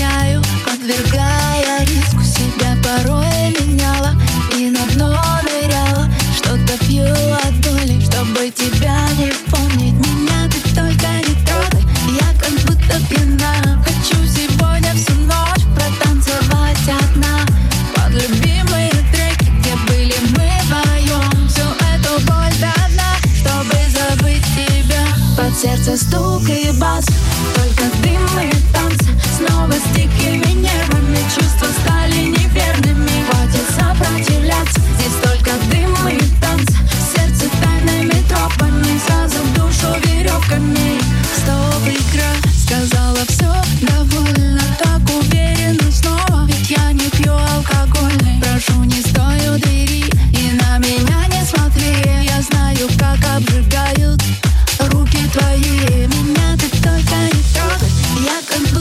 теряю, подвергая риску. Себя порой меняла и на дно ныряла, что-то пью от доли, чтобы тебя не помнить. Меня, ты только не трогай, я как будто пьяна, хочу сегодня всю ночь протанцевать одна. Под любимые треки, где были мы вдвоем, всю эту боль до дна, чтобы забыть тебя, под сердце стук и бас.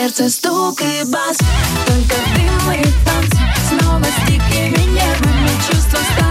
сердце стук и бас. Только дым и танцы Снова с дикими нервами чувства стали